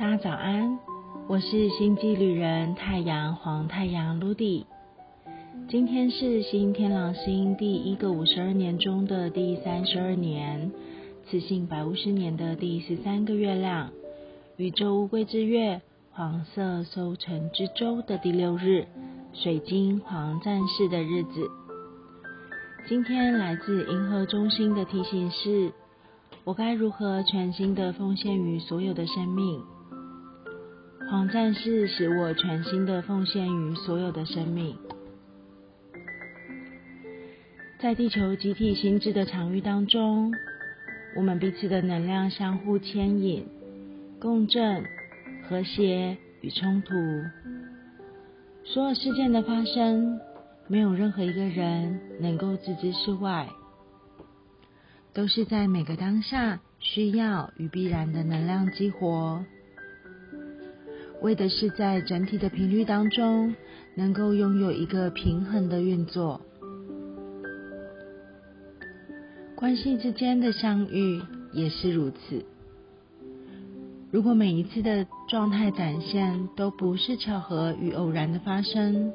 大家早安，我是星际旅人太阳黄太阳 l u d。今天是新天狼星第一个五十二年中的第三十二年，雌性百五十年的第十三个月亮，宇宙乌龟之月黄色收成之周的第六日，水晶黄战士的日子。今天来自银河中心的提醒是：我该如何全心的奉献于所有的生命？黄战士使我全心的奉献于所有的生命，在地球集体心智的场域当中，我们彼此的能量相互牵引、共振、和谐与冲突。所有事件的发生，没有任何一个人能够置之事外，都是在每个当下需要与必然的能量激活。为的是在整体的频率当中，能够拥有一个平衡的运作。关系之间的相遇也是如此。如果每一次的状态展现都不是巧合与偶然的发生，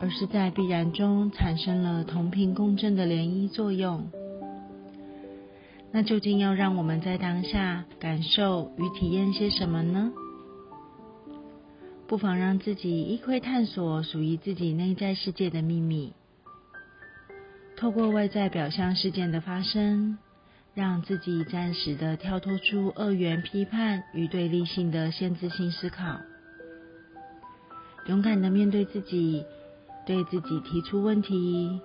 而是在必然中产生了同频共振的涟漪作用，那究竟要让我们在当下感受与体验些什么呢？不妨让自己一窥探索属于自己内在世界的秘密，透过外在表象事件的发生，让自己暂时的跳脱出二元批判与对立性的限制性思考，勇敢的面对自己，对自己提出问题，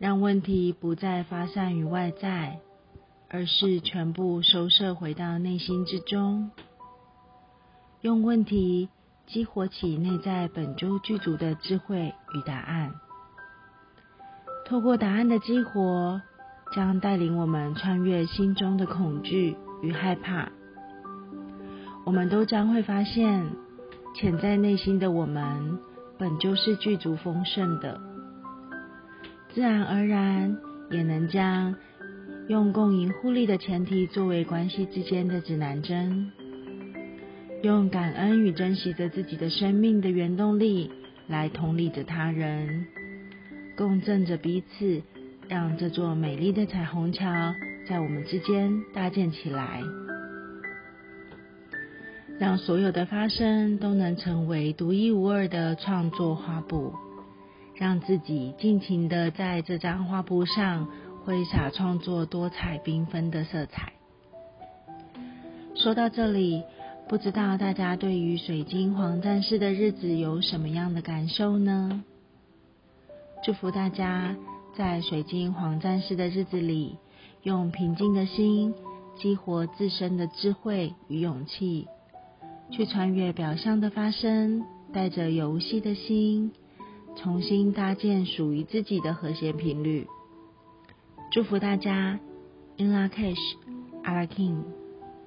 让问题不再发散于外在，而是全部收摄回到内心之中。用问题激活起内在本就具足的智慧与答案，透过答案的激活，将带领我们穿越心中的恐惧与害怕。我们都将会发现，潜在内心的我们本就是具足丰盛的，自然而然也能将用共赢互利的前提作为关系之间的指南针。用感恩与珍惜着自己的生命的原动力，来同理着他人，共振着彼此，让这座美丽的彩虹桥在我们之间搭建起来，让所有的发生都能成为独一无二的创作画布，让自己尽情的在这张画布上挥洒创作多彩缤纷的色彩。说到这里。不知道大家对于水晶黄战士的日子有什么样的感受呢？祝福大家在水晶黄战士的日子里，用平静的心激活自身的智慧与勇气，去穿越表象的发生，带着游戏的心，重新搭建属于自己的和谐频率。祝福大家，In La Cash，阿拉 King。